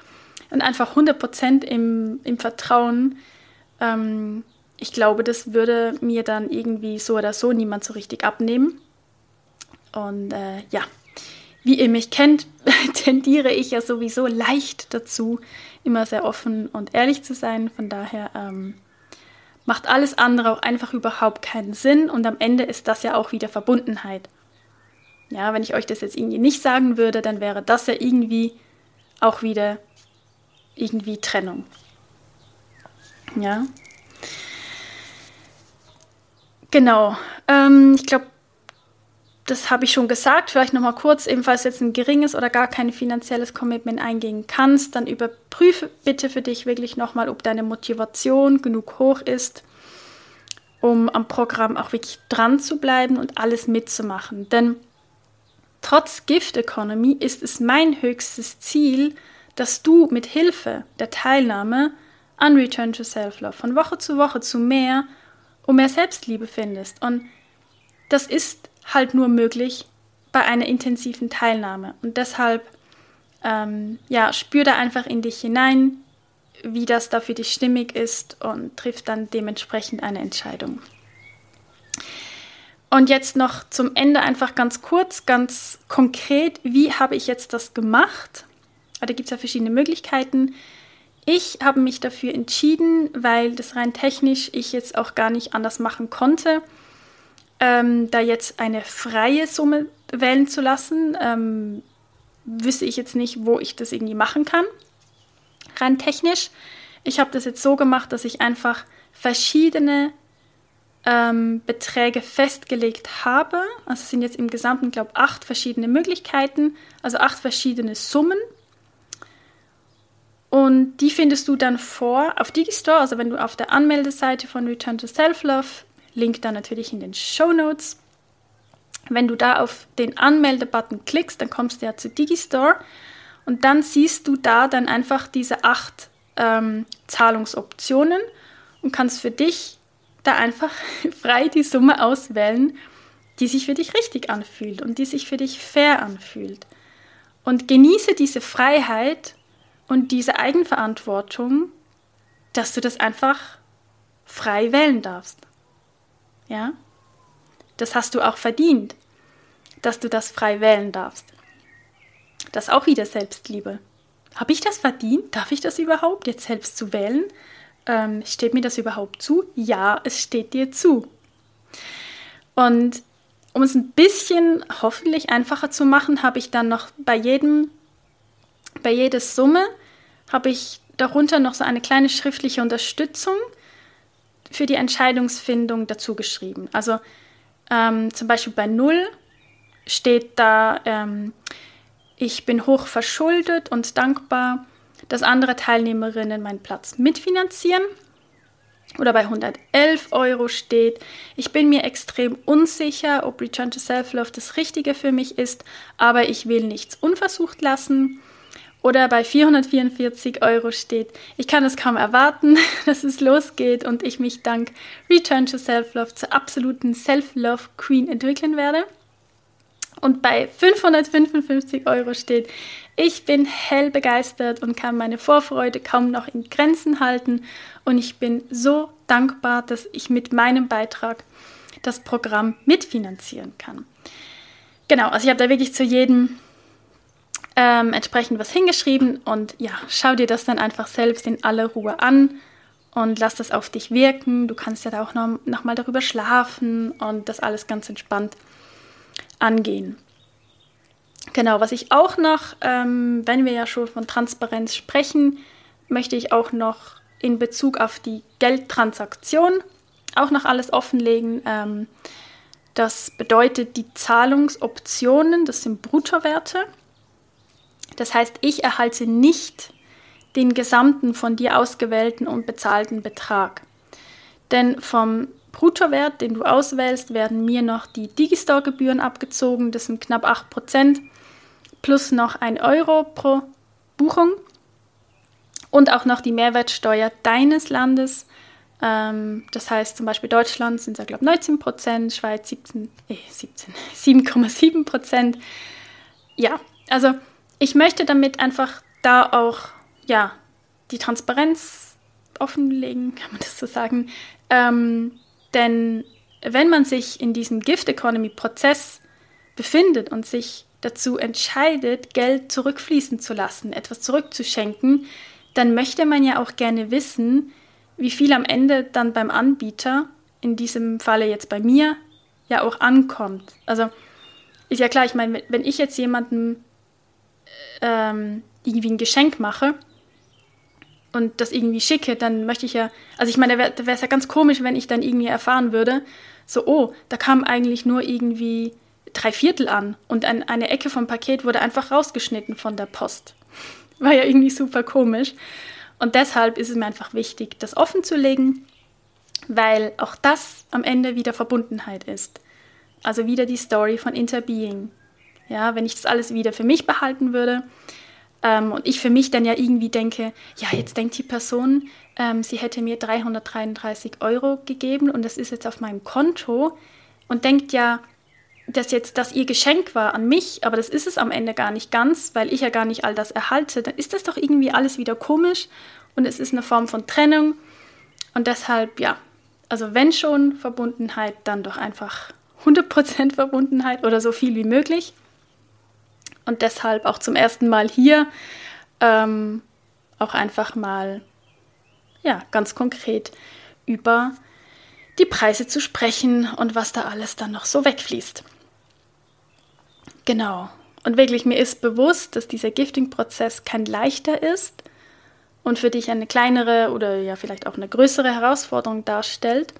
und einfach 100% im, im Vertrauen. Ähm, ich glaube, das würde mir dann irgendwie so oder so niemand so richtig abnehmen. Und äh, ja, wie ihr mich kennt, tendiere ich ja sowieso leicht dazu, immer sehr offen und ehrlich zu sein. Von daher ähm, macht alles andere auch einfach überhaupt keinen Sinn. Und am Ende ist das ja auch wieder Verbundenheit. Ja, wenn ich euch das jetzt irgendwie nicht sagen würde, dann wäre das ja irgendwie auch wieder irgendwie Trennung. Ja. Genau. Ähm, ich glaube, das habe ich schon gesagt. Vielleicht nochmal kurz, ebenfalls jetzt ein geringes oder gar kein finanzielles Commitment eingehen kannst, dann überprüfe bitte für dich wirklich nochmal, ob deine Motivation genug hoch ist, um am Programm auch wirklich dran zu bleiben und alles mitzumachen. Denn trotz Gift Economy ist es mein höchstes Ziel, dass du mit Hilfe der Teilnahme an Return to Self-Love von Woche zu Woche zu mehr und mehr Selbstliebe findest. Und das ist halt nur möglich bei einer intensiven Teilnahme. Und deshalb, ähm, ja, spür da einfach in dich hinein, wie das da für dich stimmig ist und triff dann dementsprechend eine Entscheidung. Und jetzt noch zum Ende einfach ganz kurz, ganz konkret, wie habe ich jetzt das gemacht? Da gibt es ja verschiedene Möglichkeiten. Ich habe mich dafür entschieden, weil das rein technisch ich jetzt auch gar nicht anders machen konnte, ähm, da jetzt eine freie Summe wählen zu lassen. Ähm, wüsste ich jetzt nicht, wo ich das irgendwie machen kann. Rein technisch. Ich habe das jetzt so gemacht, dass ich einfach verschiedene ähm, Beträge festgelegt habe. Also es sind jetzt im Gesamten, glaube ich, acht verschiedene Möglichkeiten, also acht verschiedene Summen Und die findest du dann vor auf Digistore, also wenn du auf der Anmeldeseite von Return to Self-Love, Link dann natürlich in den Show Notes. Wenn du da auf den Anmelde-Button klickst, dann kommst du ja zu Digistore und dann siehst du da dann einfach diese acht ähm, Zahlungsoptionen und kannst für dich da einfach frei die Summe auswählen, die sich für dich richtig anfühlt und die sich für dich fair anfühlt. Und genieße diese Freiheit und diese Eigenverantwortung, dass du das einfach frei wählen darfst. Ja? Das hast du auch verdient, dass du das frei wählen darfst. Das ist auch wieder Selbstliebe. Habe ich das verdient? Darf ich das überhaupt, jetzt selbst zu wählen? Ähm, steht mir das überhaupt zu? Ja, es steht dir zu. Und um es ein bisschen hoffentlich einfacher zu machen, habe ich dann noch bei jedem, bei jeder Summe habe ich darunter noch so eine kleine schriftliche Unterstützung für die Entscheidungsfindung dazu geschrieben. Also ähm, zum Beispiel bei Null steht da, ähm, ich bin hoch verschuldet und dankbar, dass andere Teilnehmerinnen meinen Platz mitfinanzieren. Oder bei 111 Euro steht, ich bin mir extrem unsicher, ob Return to Self-Love das Richtige für mich ist, aber ich will nichts unversucht lassen. Oder bei 444 Euro steht, ich kann es kaum erwarten, dass es losgeht und ich mich dank Return to Self-Love zur absoluten Self-Love Queen entwickeln werde. Und bei 555 Euro steht, ich bin hell begeistert und kann meine Vorfreude kaum noch in Grenzen halten und ich bin so dankbar, dass ich mit meinem Beitrag das Programm mitfinanzieren kann. Genau, also ich habe da wirklich zu jedem ähm, entsprechend was hingeschrieben und ja, schau dir das dann einfach selbst in aller Ruhe an und lass das auf dich wirken. Du kannst ja da auch noch, noch mal darüber schlafen und das alles ganz entspannt angehen. Genau, was ich auch noch, ähm, wenn wir ja schon von Transparenz sprechen, möchte ich auch noch in Bezug auf die Geldtransaktion auch noch alles offenlegen. Ähm, das bedeutet die Zahlungsoptionen, das sind Bruttowerte. Das heißt, ich erhalte nicht den gesamten von dir ausgewählten und bezahlten Betrag. Denn vom Bruttowert, den du auswählst, werden mir noch die Digistore-Gebühren abgezogen. Das sind knapp 8%, plus noch 1 Euro pro Buchung. Und auch noch die Mehrwertsteuer deines Landes. Ähm, das heißt zum Beispiel Deutschland sind es ja, glaube ich, 19% Schweiz 17, äh, 17, 7,7% Ja, also ich möchte damit einfach da auch ja, die Transparenz offenlegen, kann man das so sagen. Ähm, denn wenn man sich in diesem Gift Economy Prozess befindet und sich dazu entscheidet, Geld zurückfließen zu lassen, etwas zurückzuschenken, dann möchte man ja auch gerne wissen, wie viel am Ende dann beim Anbieter, in diesem Falle jetzt bei mir, ja auch ankommt. Also ist ja klar, ich meine, wenn ich jetzt jemandem ähm, irgendwie ein Geschenk mache und das irgendwie schicke, dann möchte ich ja, also ich meine, da wäre es ja ganz komisch, wenn ich dann irgendwie erfahren würde, so, oh, da kam eigentlich nur irgendwie drei Viertel an und ein, eine Ecke vom Paket wurde einfach rausgeschnitten von der Post. War ja irgendwie super komisch. Und deshalb ist es mir einfach wichtig, das offen zu legen, weil auch das am Ende wieder Verbundenheit ist. Also wieder die Story von Interbeing. Ja, wenn ich das alles wieder für mich behalten würde ähm, und ich für mich dann ja irgendwie denke, ja, jetzt denkt die Person, ähm, sie hätte mir 333 Euro gegeben und das ist jetzt auf meinem Konto und denkt ja, dass jetzt das ihr Geschenk war an mich, aber das ist es am Ende gar nicht ganz, weil ich ja gar nicht all das erhalte, dann ist das doch irgendwie alles wieder komisch und es ist eine Form von Trennung und deshalb, ja, also wenn schon Verbundenheit, dann doch einfach 100% Verbundenheit oder so viel wie möglich und deshalb auch zum ersten Mal hier ähm, auch einfach mal ja ganz konkret über die Preise zu sprechen und was da alles dann noch so wegfließt. Genau. Und wirklich, mir ist bewusst, dass dieser Gifting-Prozess kein leichter ist und für dich eine kleinere oder ja vielleicht auch eine größere Herausforderung darstellt.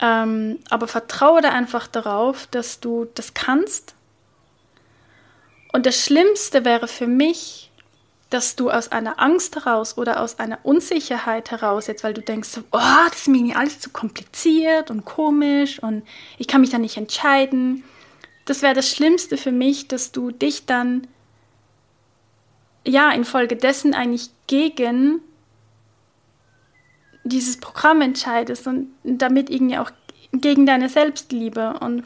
Ähm, aber vertraue da einfach darauf, dass du das kannst und das Schlimmste wäre für mich, dass du aus einer Angst heraus oder aus einer Unsicherheit heraus, jetzt weil du denkst, oh, das ist mir alles zu kompliziert und komisch und ich kann mich da nicht entscheiden. Das wäre das Schlimmste für mich, dass du dich dann ja infolgedessen eigentlich gegen dieses Programm entscheidest und damit irgendwie auch gegen deine Selbstliebe und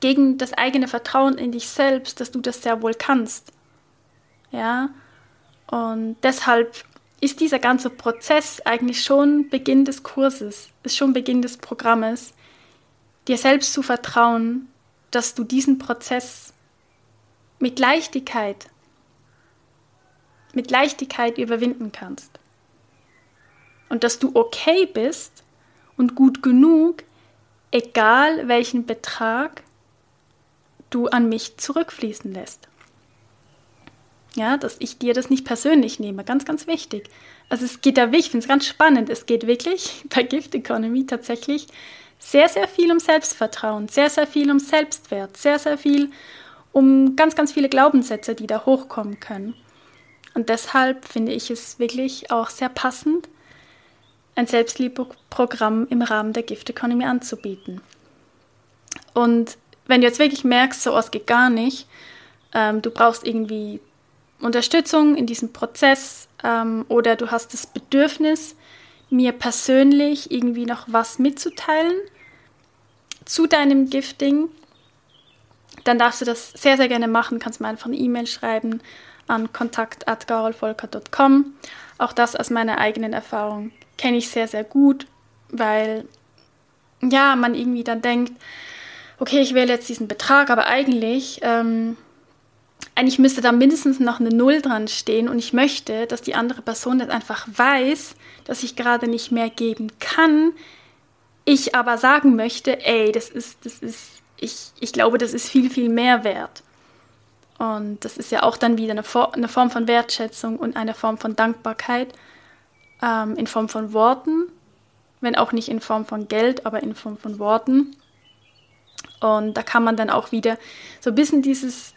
gegen das eigene Vertrauen in dich selbst, dass du das sehr wohl kannst. Ja, und deshalb ist dieser ganze Prozess eigentlich schon Beginn des Kurses, ist schon Beginn des Programmes, dir selbst zu vertrauen, dass du diesen Prozess mit Leichtigkeit, mit Leichtigkeit überwinden kannst. Und dass du okay bist und gut genug, egal welchen Betrag du an mich zurückfließen lässt. Ja, dass ich dir das nicht persönlich nehme. Ganz, ganz wichtig. Also es geht da wirklich, ich finde es ganz spannend, es geht wirklich bei Gift Economy tatsächlich sehr, sehr viel um Selbstvertrauen, sehr, sehr viel um Selbstwert, sehr, sehr viel um ganz, ganz viele Glaubenssätze, die da hochkommen können. Und deshalb finde ich es wirklich auch sehr passend, ein Selbstliebeprogramm im Rahmen der Gift Economy anzubieten. Und wenn du jetzt wirklich merkst, so was geht gar nicht, ähm, du brauchst irgendwie Unterstützung in diesem Prozess ähm, oder du hast das Bedürfnis, mir persönlich irgendwie noch was mitzuteilen zu deinem Gifting, dann darfst du das sehr, sehr gerne machen. Kannst mir einfach eine E-Mail schreiben an kontakt.garolvolker.com. Auch das aus meiner eigenen Erfahrung kenne ich sehr, sehr gut, weil ja, man irgendwie dann denkt, okay, ich wähle jetzt diesen Betrag, aber eigentlich ähm, eigentlich müsste da mindestens noch eine Null dran stehen und ich möchte, dass die andere Person das einfach weiß, dass ich gerade nicht mehr geben kann. Ich aber sagen möchte, ey, das ist, das ist, ich, ich glaube, das ist viel, viel mehr wert. Und das ist ja auch dann wieder eine, For eine Form von Wertschätzung und eine Form von Dankbarkeit ähm, in Form von Worten, wenn auch nicht in Form von Geld, aber in Form von Worten. Und da kann man dann auch wieder so ein bisschen dieses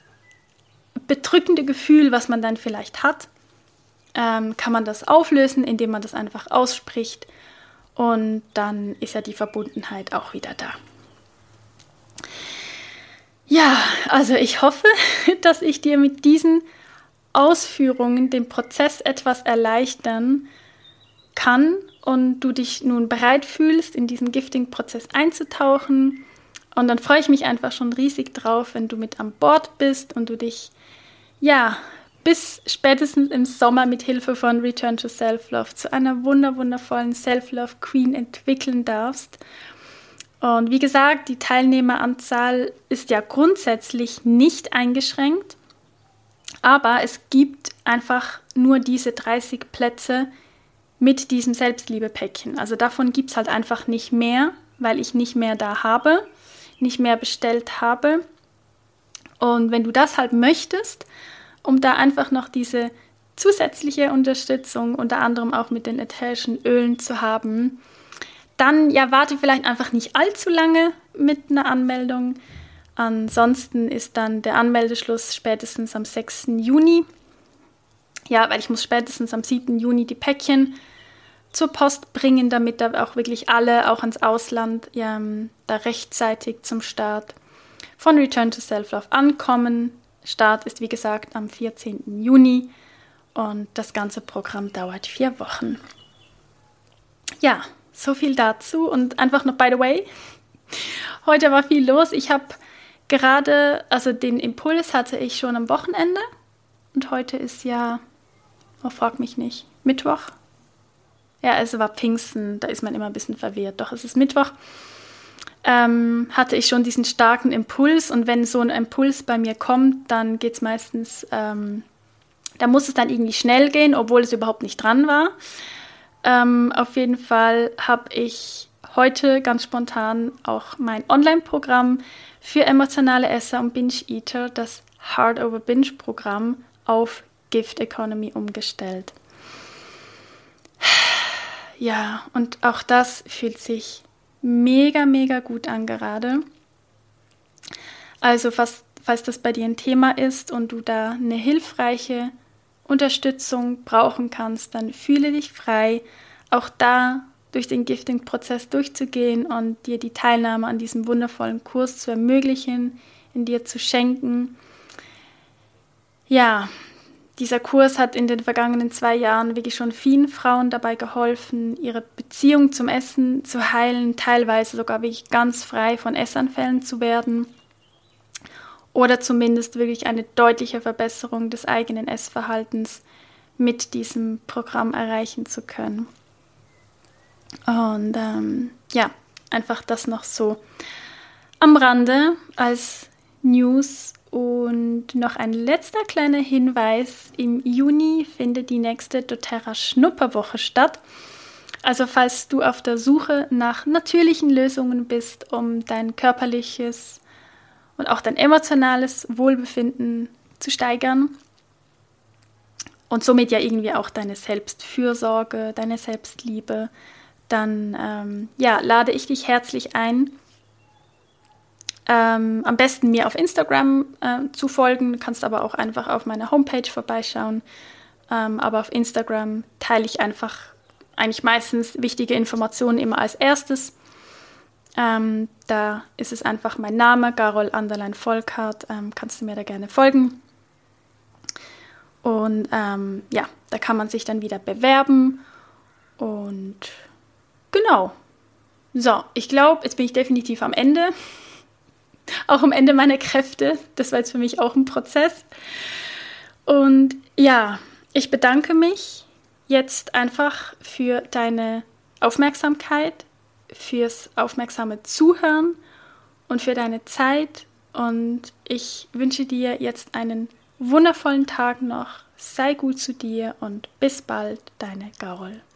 bedrückende Gefühl, was man dann vielleicht hat, ähm, kann man das auflösen, indem man das einfach ausspricht und dann ist ja die Verbundenheit auch wieder da. Ja, also ich hoffe, dass ich dir mit diesen Ausführungen den Prozess etwas erleichtern kann und du dich nun bereit fühlst, in diesen Gifting-Prozess einzutauchen. Und dann freue ich mich einfach schon riesig drauf, wenn du mit an Bord bist und du dich ja, bis spätestens im Sommer mit Hilfe von Return to Self-Love zu einer wunder wundervollen Self-Love Queen entwickeln darfst. Und wie gesagt, die Teilnehmeranzahl ist ja grundsätzlich nicht eingeschränkt, aber es gibt einfach nur diese 30 Plätze mit diesem Selbstliebe-Päckchen. Also davon gibt es halt einfach nicht mehr, weil ich nicht mehr da habe, nicht mehr bestellt habe. Und wenn du das halt möchtest, um da einfach noch diese zusätzliche Unterstützung, unter anderem auch mit den ätherischen Ölen zu haben, dann ja, warte vielleicht einfach nicht allzu lange mit einer Anmeldung. Ansonsten ist dann der Anmeldeschluss spätestens am 6. Juni. Ja, weil ich muss spätestens am 7. Juni die Päckchen zur Post bringen, damit da auch wirklich alle, auch ans Ausland, ja, da rechtzeitig zum Start von Return to Self-Love ankommen. Start ist wie gesagt am 14. Juni und das ganze Programm dauert vier Wochen. Ja, so viel dazu und einfach noch by the way. Heute war viel los. Ich habe gerade, also den Impuls hatte ich schon am Wochenende und heute ist ja, oh, frag mich nicht, Mittwoch. Ja, es war Pfingsten, da ist man immer ein bisschen verwirrt. Doch, es ist Mittwoch ähm, hatte ich schon diesen starken Impuls und wenn so ein Impuls bei mir kommt, dann geht es meistens, ähm, da muss es dann irgendwie schnell gehen, obwohl es überhaupt nicht dran war. Ähm, auf jeden Fall habe ich heute ganz spontan auch mein Online-Programm für emotionale Esser und Binge-Eater, das Hard Over Binge-Programm, auf Gift Economy umgestellt. Ja, und auch das fühlt sich mega, mega gut an gerade. Also falls, falls das bei dir ein Thema ist und du da eine hilfreiche Unterstützung brauchen kannst, dann fühle dich frei, auch da durch den Gifting-Prozess durchzugehen und dir die Teilnahme an diesem wundervollen Kurs zu ermöglichen, in dir zu schenken. Ja, dieser Kurs hat in den vergangenen zwei Jahren wirklich schon vielen Frauen dabei geholfen, ihre Beziehung zum Essen zu heilen, teilweise sogar wirklich ganz frei von Essanfällen zu werden oder zumindest wirklich eine deutliche Verbesserung des eigenen Essverhaltens mit diesem Programm erreichen zu können. Und ähm, ja, einfach das noch so am Rande als News. Und noch ein letzter kleiner Hinweis. Im Juni findet die nächste doTERRA Schnupperwoche statt. Also falls du auf der Suche nach natürlichen Lösungen bist, um dein körperliches und auch dein emotionales Wohlbefinden zu steigern und somit ja irgendwie auch deine Selbstfürsorge, deine Selbstliebe, dann ähm, ja, lade ich dich herzlich ein, ähm, am besten mir auf Instagram äh, zu folgen. Du kannst aber auch einfach auf meiner Homepage vorbeischauen. Ähm, aber auf Instagram teile ich einfach eigentlich meistens wichtige Informationen immer als erstes. Ähm, da ist es einfach mein Name, Garol Anderlein Volkart. Ähm, kannst du mir da gerne folgen. Und ähm, ja, da kann man sich dann wieder bewerben. Und genau. So, ich glaube, jetzt bin ich definitiv am Ende. Auch am Ende meiner Kräfte. Das war jetzt für mich auch ein Prozess. Und ja, ich bedanke mich jetzt einfach für deine Aufmerksamkeit fürs aufmerksame Zuhören und für deine Zeit. Und ich wünsche dir jetzt einen wundervollen Tag noch. Sei gut zu dir und bis bald, deine Garol.